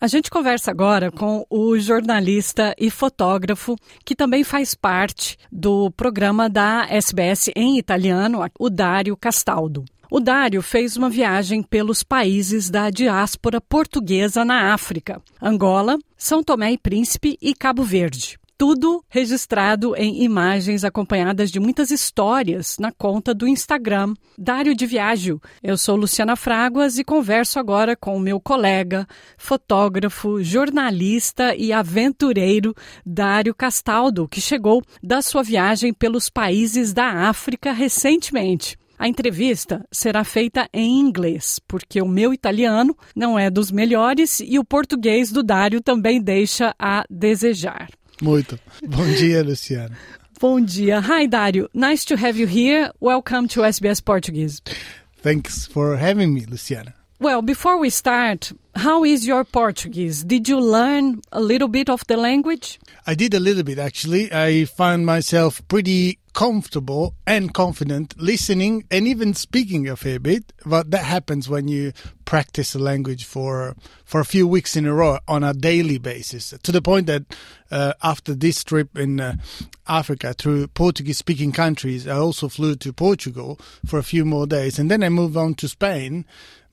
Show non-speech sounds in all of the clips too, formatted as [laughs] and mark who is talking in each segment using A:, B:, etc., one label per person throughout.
A: A gente conversa agora com o jornalista e fotógrafo que também faz parte do programa da SBS em italiano, o Dário Castaldo. O Dário fez uma viagem pelos países da diáspora portuguesa na África: Angola, São Tomé e Príncipe e Cabo Verde tudo registrado em imagens acompanhadas de muitas histórias na conta do Instagram Dário de Viágio. Eu sou Luciana Fraguas e converso agora com o meu colega, fotógrafo, jornalista e aventureiro Dário Castaldo, que chegou da sua viagem pelos países da África recentemente. A entrevista será feita em inglês, porque o meu italiano não é dos melhores e o português do Dário também deixa a desejar.
B: Muito. Bom dia, Luciana.
A: Bom dia. Hi, Dario. Nice to have you here. Welcome to SBS Portuguese.
B: Thanks for having me, Luciana.
A: Well, before we start, how is your Portuguese? Did you learn a little bit of the language?
B: I did a little bit actually. I found myself pretty comfortable and confident listening and even speaking a fair bit. But that happens when you practice a language for for a few weeks in a row on a daily basis. To the point that uh, after this trip in uh, Africa through Portuguese-speaking countries, I also flew to Portugal for a few more days, and then I moved on to Spain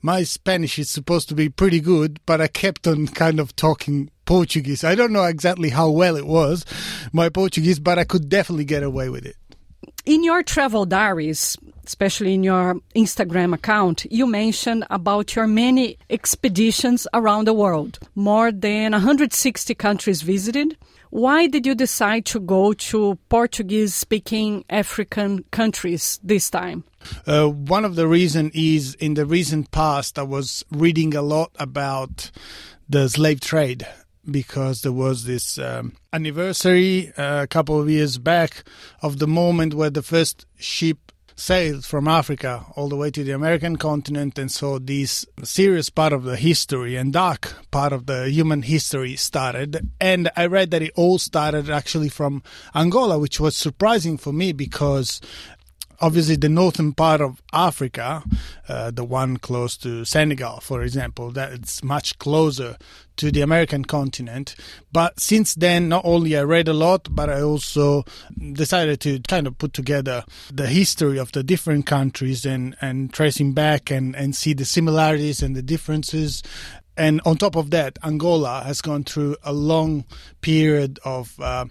B: my Spanish is supposed to be pretty good, but I kept on kind of talking Portuguese. I don't know exactly how well it was, my Portuguese, but I could definitely get away with it.
A: In your travel diaries, especially in your Instagram account, you mentioned about your many expeditions around the world, more than 160 countries visited. Why did you decide to go to Portuguese speaking African countries this time?
B: Uh, one of the reasons is in the recent past, I was reading a lot about the slave trade because there was this um, anniversary uh, a couple of years back of the moment where the first ship sailed from Africa all the way to the American continent, and so this serious part of the history and dark part of the human history started. And I read that it all started actually from Angola, which was surprising for me because obviously the northern part of Africa, uh, the one close to Senegal, for example, that's much closer to the American continent. But since then, not only I read a lot, but I also decided to kind of put together the history of the different countries and, and tracing back and, and see the similarities and the differences. And on top of that, Angola has gone through a long period of uh,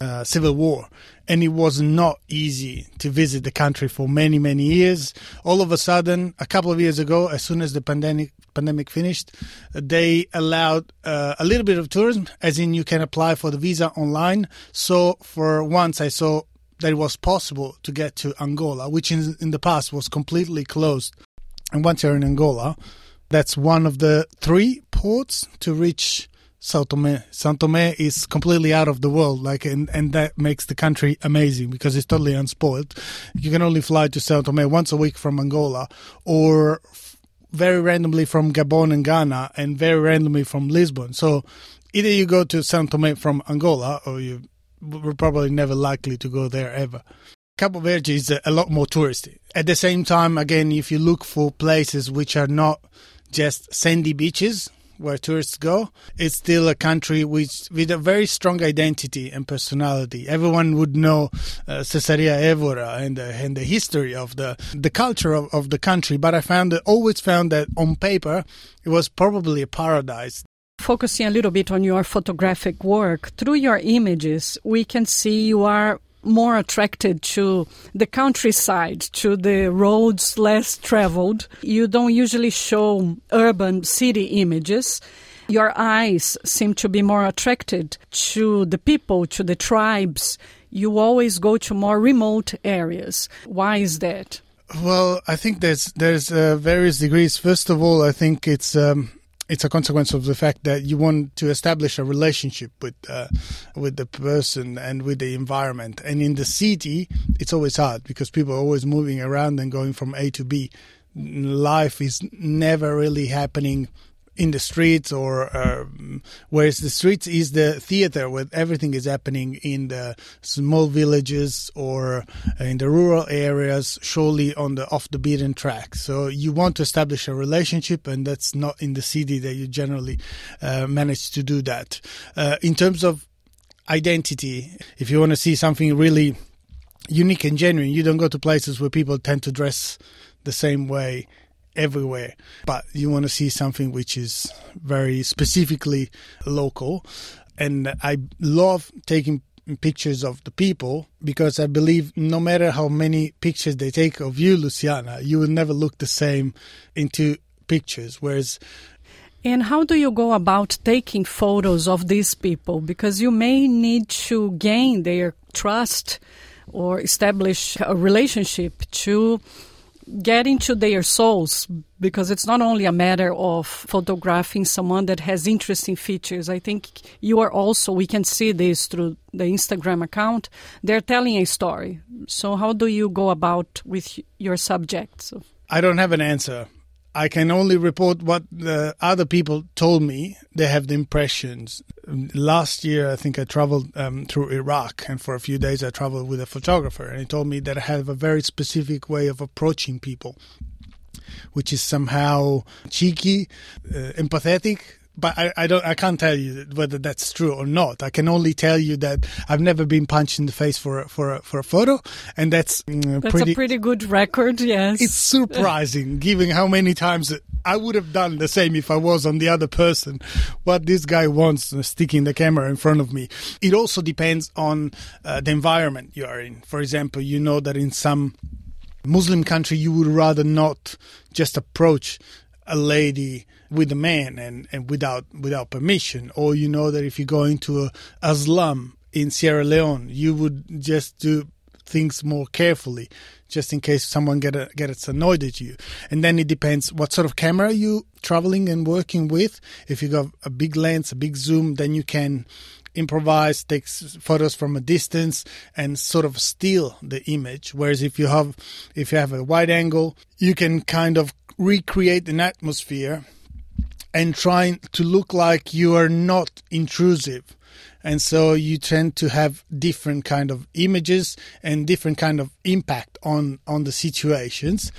B: uh, civil war, and it was not easy to visit the country for many many years. All of a sudden, a couple of years ago, as soon as the pandemic pandemic finished, they allowed uh, a little bit of tourism, as in you can apply for the visa online. So for once, I saw that it was possible to get to Angola, which in, in the past was completely closed. And once you're in Angola, that's one of the three ports to reach Sao Tome. Sao Tome is completely out of the world, like, and, and that makes the country amazing because it's totally unspoiled. You can only fly to Sao Tome once a week from Angola, or very randomly from Gabon and Ghana, and very randomly from Lisbon. So either you go to Sao Tome from Angola, or you were probably never likely to go there ever. Cabo Verde is a lot more touristy. At the same time, again, if you look for places which are not just sandy beaches, where tourists go, it's still a country which with a very strong identity and personality. Everyone would know uh, Evora and the, and the history of the the culture of, of the country. But I found that always found that on paper it was probably a paradise.
A: Focusing a little bit on your photographic work, through your images, we can see you are more attracted to the countryside, to the roads less traveled. You don't usually show urban city images. Your eyes seem to be more attracted to the people, to the tribes. You always go to more remote areas. Why is that?
B: Well, I think there's there's uh, various degrees. First of all, I think it's um, it's a consequence of the fact that you want to establish a relationship with uh, with the person and with the environment. And in the city, it's always hard because people are always moving around and going from A to B. Life is never really happening in the streets or uh, whereas the streets is the theater where everything is happening in the small villages or in the rural areas surely on the off the beaten track. So you want to establish a relationship and that's not in the city that you generally uh, manage to do that. Uh, in terms of identity if you want to see something really unique and genuine you don't go to places where people tend to dress the same way everywhere. But you want to see something which is very specifically local. And I love taking pictures of the people because I believe no matter how many pictures they take of you, Luciana, you will never look the same into pictures. Whereas
A: and how do you go about taking photos of these people? Because you may need to gain their trust or establish a relationship to get into their souls because it's not only a matter of photographing someone that has interesting features. I think you are also, we can see this through the Instagram account, they're telling a story. So, how do you go about with your subjects?
B: I don't have an answer. I can only report what the other people told me. They have the impressions. Last year, I think I traveled um, through Iraq, and for a few days I traveled with a photographer, and he told me that I have a very specific way of approaching people, which is somehow cheeky, uh, empathetic, but I, I, don't I can't tell you whether that's true or not. I can only tell you that I've never been punched in the face for a, for a, for a photo, and that's
A: mm, that's pretty, a pretty good record. Yes,
B: it's surprising [laughs] given how many times I would have done the same if I was on the other person. What this guy wants uh, sticking the camera in front of me. It also depends on uh, the environment you are in. For example, you know that in some Muslim country you would rather not just approach a lady with a man and, and without without permission, or you know that if you go into a, a slum in Sierra Leone, you would just do things more carefully, just in case someone get a, gets annoyed at you. And then it depends what sort of camera you traveling and working with. If you got a big lens, a big zoom, then you can improvise, take photos from a distance, and sort of steal the image. Whereas if you have if you have a wide angle, you can kind of recreate an atmosphere and trying to look like you are not intrusive. And so you tend to have different kind of images and different kind of impact on on the situations.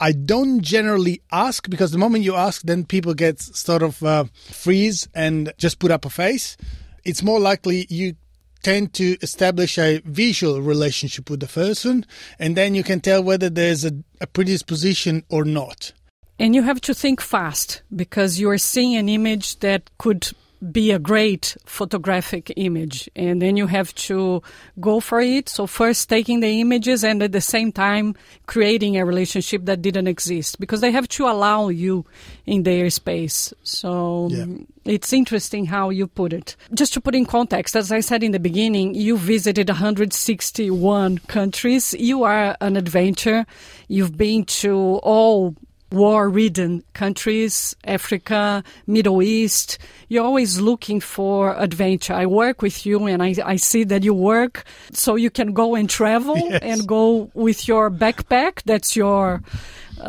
B: I don't generally ask because the moment you ask then people get sort of uh, freeze and just put up a face. It's more likely you tend to establish a visual relationship with the person and then you can tell whether there's a, a predisposition or not
A: and you have to think fast because you are seeing an image that could be a great photographic image. And then you have to go for it. So first taking the images and at the same time creating a relationship that didn't exist because they have to allow you in their space. So yeah. it's interesting how you put it. Just to put in context as i said in the beginning you visited 161 countries. You are an adventure you've been to all war ridden countries, Africa, Middle East. You're always looking for adventure. I work with you and I, I see that you work so you can go and travel [laughs] yes. and go with your backpack. That's your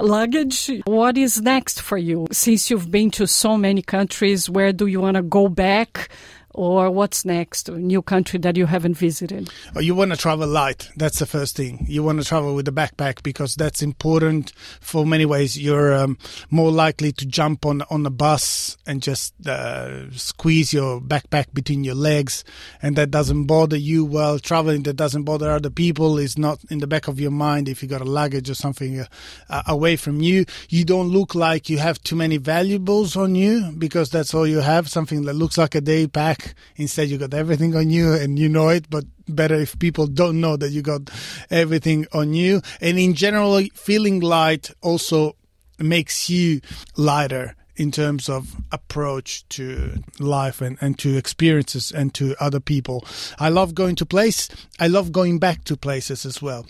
A: luggage. What is next for you? Since you've been to so many countries, where do you want to go back? Or what's next? A new country that you haven't visited?
B: Oh, you want to travel light. That's the first thing. You want to travel with a backpack because that's important for many ways. You're um, more likely to jump on on a bus and just uh, squeeze your backpack between your legs, and that doesn't bother you while traveling. That doesn't bother other people. Is not in the back of your mind if you got a luggage or something uh, away from you. You don't look like you have too many valuables on you because that's all you have. Something that looks like a day pack Instead, you got everything on you and you know it, but better if people don't know that you got everything on you. And in general, feeling light also makes you lighter in terms of approach to life and, and to experiences and to other people. I love going to place. I love going back to places as well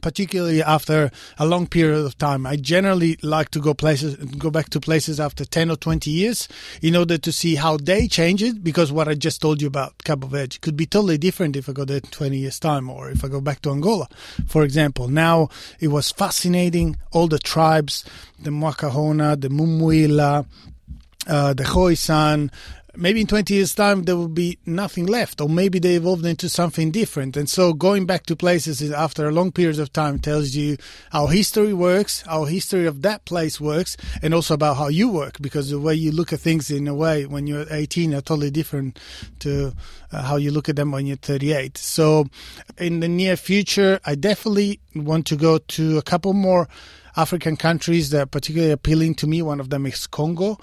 B: particularly after a long period of time. I generally like to go places, go back to places after 10 or 20 years in order to see how they change it. Because what I just told you about Cabo Verde could be totally different if I go there 20 years time or if I go back to Angola, for example. Now it was fascinating. All the tribes, the Mwakahona, the Mumuila, uh, the Khoisan, maybe in 20 years time there will be nothing left or maybe they evolved into something different. And so going back to places after a long period of time tells you how history works how history of that place works and also about how you work because the way you look at things in a way when you're 18 are totally different to uh, how you look at them when you're 38 so in the near future i definitely want to go to a couple more african countries that are particularly appealing to me. One of them is congo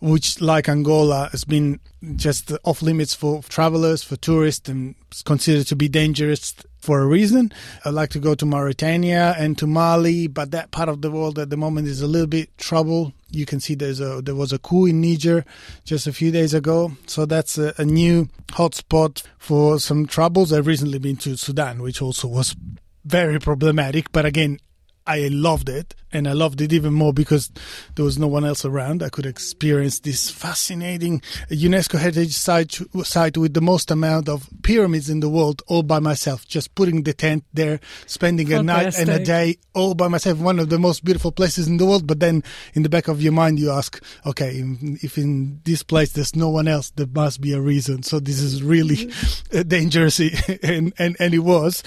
B: which, like Angola, has been just off limits for travelers, for tourists, and considered to be dangerous for a reason. I'd like to go to Mauritania and to Mali, but that part of the world at the moment is a little bit trouble. You can see there's a there was a coup in Niger just a few days ago, so that's a, a new hotspot for some troubles. I've recently been to Sudan, which also was very problematic, but again, I loved it, and I loved it even more because there was no one else around. I could experience this fascinating UNESCO heritage site, site with the most amount of pyramids in the world all by myself. Just putting the tent there, spending Fantastic. a night and a day all by myself. One of the most beautiful places in the world. But then in the back of your mind, you ask, okay, if in this place there's no one else, there must be a reason. So this is really mm-hmm. [laughs] dangerous, [laughs] and, and and it was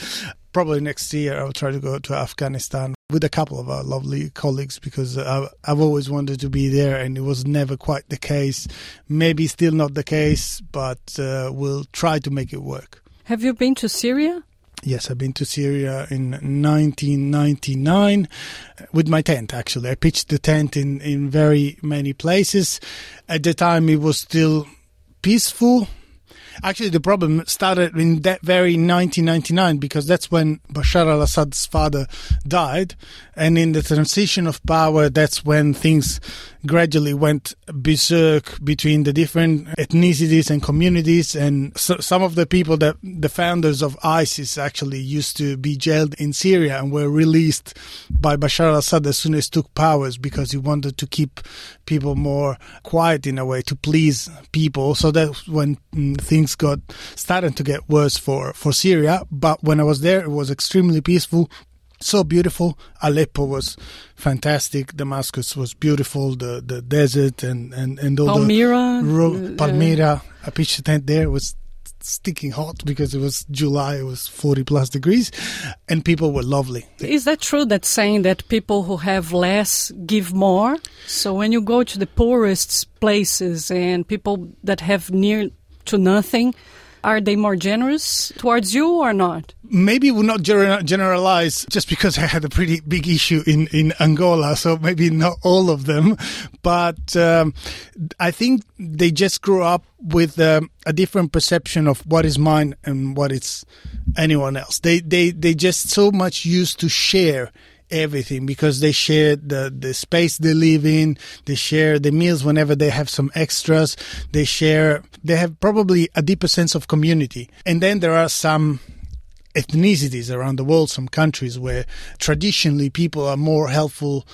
B: probably next year I'll try to go to Afghanistan with a couple of our lovely colleagues because I, I've always wanted to be there and it was never quite the case. Maybe still not the case, but uh, we'll try to make it work.
A: Have you been to Syria?
B: Yes, I've been to Syria in 1999 with my tent, actually. I pitched the tent in, in very many places. At the time, it was still peaceful Actually, the problem started in that very 1999 because that's when Bashar al-Assad's father died, and in the transition of power, that's when things gradually went berserk between the different ethnicities and communities. And so, some of the people that the founders of ISIS actually used to be jailed in Syria and were released by Bashar al-Assad as soon as he took powers because he wanted to keep people more quiet in a way to please people. So that's when mm, things got started to get worse for, for Syria. But when I was there, it was extremely peaceful so beautiful. Aleppo was fantastic. Damascus was beautiful. The the desert and and and all
A: Palmyra,
B: the ro- uh, Palmyra. I pitched a tent there. It was sticking hot because it was July. It was forty plus degrees, and people were lovely.
A: Is that true? That saying that people who have less give more. So when you go to the poorest places and people that have near to nothing are they more generous towards you or not?
B: Maybe we'll not generalize just because I had a pretty big issue in, in Angola, so maybe not all of them. But um, I think they just grew up with um, a different perception of what is mine and what is anyone else. They, they, they just so much used to share everything because they share the, the space they live in. They share the meals whenever they have some extras. They share, they have probably a deeper sense of community. And then there are some ethnicities around the world, some countries where traditionally people are more helpful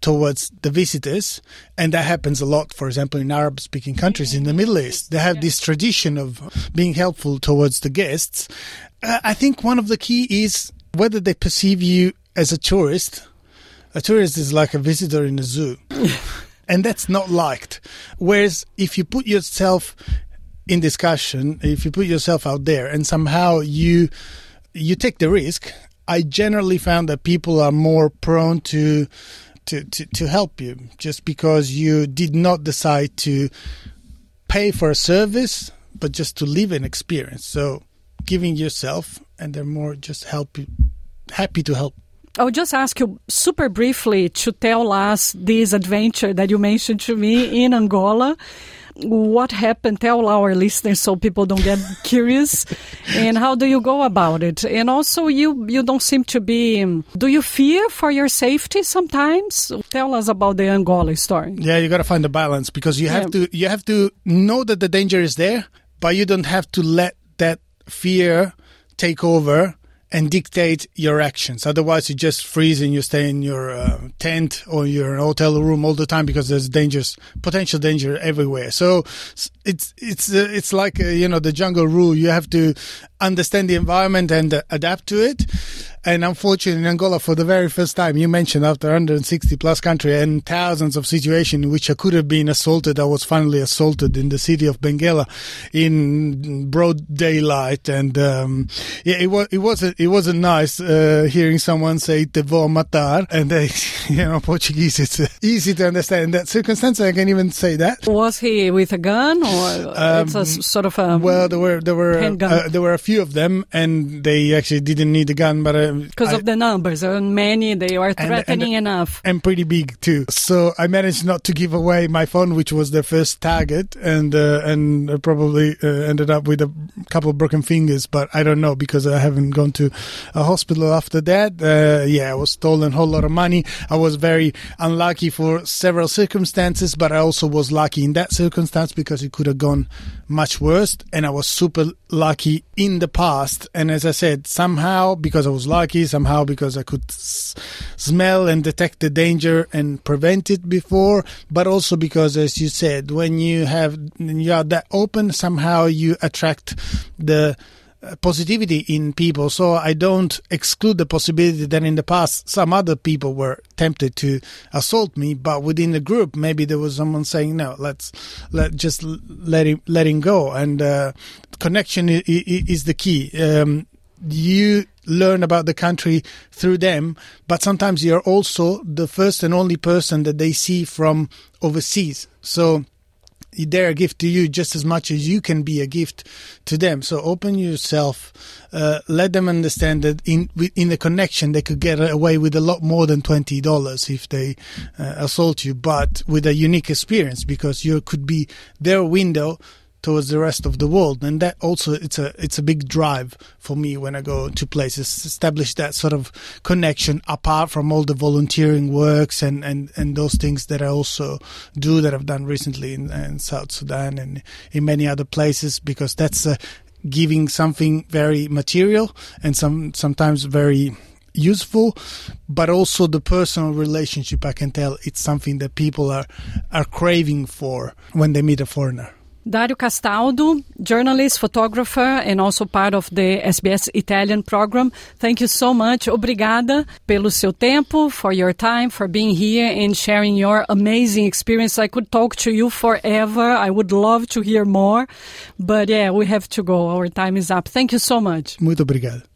B: towards the visitors. And that happens a lot, for example, in Arab speaking countries in the Middle East. They have this tradition of being helpful towards the guests. Uh, I think one of the key is whether they perceive you as a tourist, a tourist is like a visitor in a zoo. [laughs] and that's not liked. Whereas if you put yourself in discussion, if you put yourself out there and somehow you you take the risk, I generally found that people are more prone to to, to, to help you just because you did not decide to pay for a service, but just to live an experience. So giving yourself and they're more just help happy to help.
A: I would just ask you super briefly to tell us this adventure that you mentioned to me in Angola. What happened? Tell our listeners so people don't get [laughs] curious. And how do you go about it? And also, you you don't seem to be. Do you fear for your safety sometimes? Tell us about the Angola story.
B: Yeah, you got to find the balance because you have yeah. to you have to know that the danger is there, but you don't have to let that fear take over and dictate your actions. Otherwise, you just freeze and you stay in your uh, tent or your hotel room all the time because there's dangers, potential danger everywhere. So it's it's uh, it's like uh, you know the jungle rule. You have to understand the environment and uh, adapt to it. And unfortunately, in Angola, for the very first time, you mentioned after 160 plus country and thousands of situations in which I could have been assaulted, I was finally assaulted in the city of Benguela in broad daylight. And um, yeah, it was it wasn't it wasn't nice uh, hearing someone say "te vou matar," and they, [laughs] you know, Portuguese. It's uh, easy to understand in that circumstance. I can even say that.
A: Was he with a gun or um, it's a sort of a
B: well? There were there were uh, there were a few of them, and they actually didn't need a gun, but
A: because of the numbers, and many they are threatening
B: and, and,
A: enough
B: and pretty big too. So I managed not to give away my phone, which was the first target, and uh, and probably uh, ended up with a couple of broken fingers. But I don't know because I haven't gone to a hospital after that. Uh, yeah, I was stolen a whole lot of money. I was very unlucky for several circumstances, but I also was lucky in that circumstance because it could have gone much worse. And I was super lucky in the past. And as I said, somehow because I was lucky, somehow because I could s- smell and detect the danger and prevent it before, but also because, as you said, when you have you are that open, somehow you attract the positivity in people. So I don't exclude the possibility that in the past some other people were tempted to assault me, but within the group maybe there was someone saying no, let's let just let him let him go, and uh, connection is, is the key. Um, you learn about the country through them, but sometimes you're also the first and only person that they see from overseas. So they're a gift to you just as much as you can be a gift to them. So open yourself, uh, let them understand that in in the connection they could get away with a lot more than twenty dollars if they uh, assault you, but with a unique experience because you could be their window towards the rest of the world and that also it's a it's a big drive for me when I go to places establish that sort of connection apart from all the volunteering works and and and those things that I also do that I've done recently in, in South Sudan and in many other places because that's uh, giving something very material and some sometimes very useful, but also the personal relationship. I can tell it's something that people are are craving for when they meet a foreigner.
A: Dario Castaldo, journalist, photographer, and also part of the SBS Italian program. Thank you so much. Obrigada pelo seu tempo, for your time, for being here and sharing your amazing experience. I could talk to you forever. I would love to hear more. But yeah, we have to go. Our time is up. Thank you so much.
B: Muito obrigado.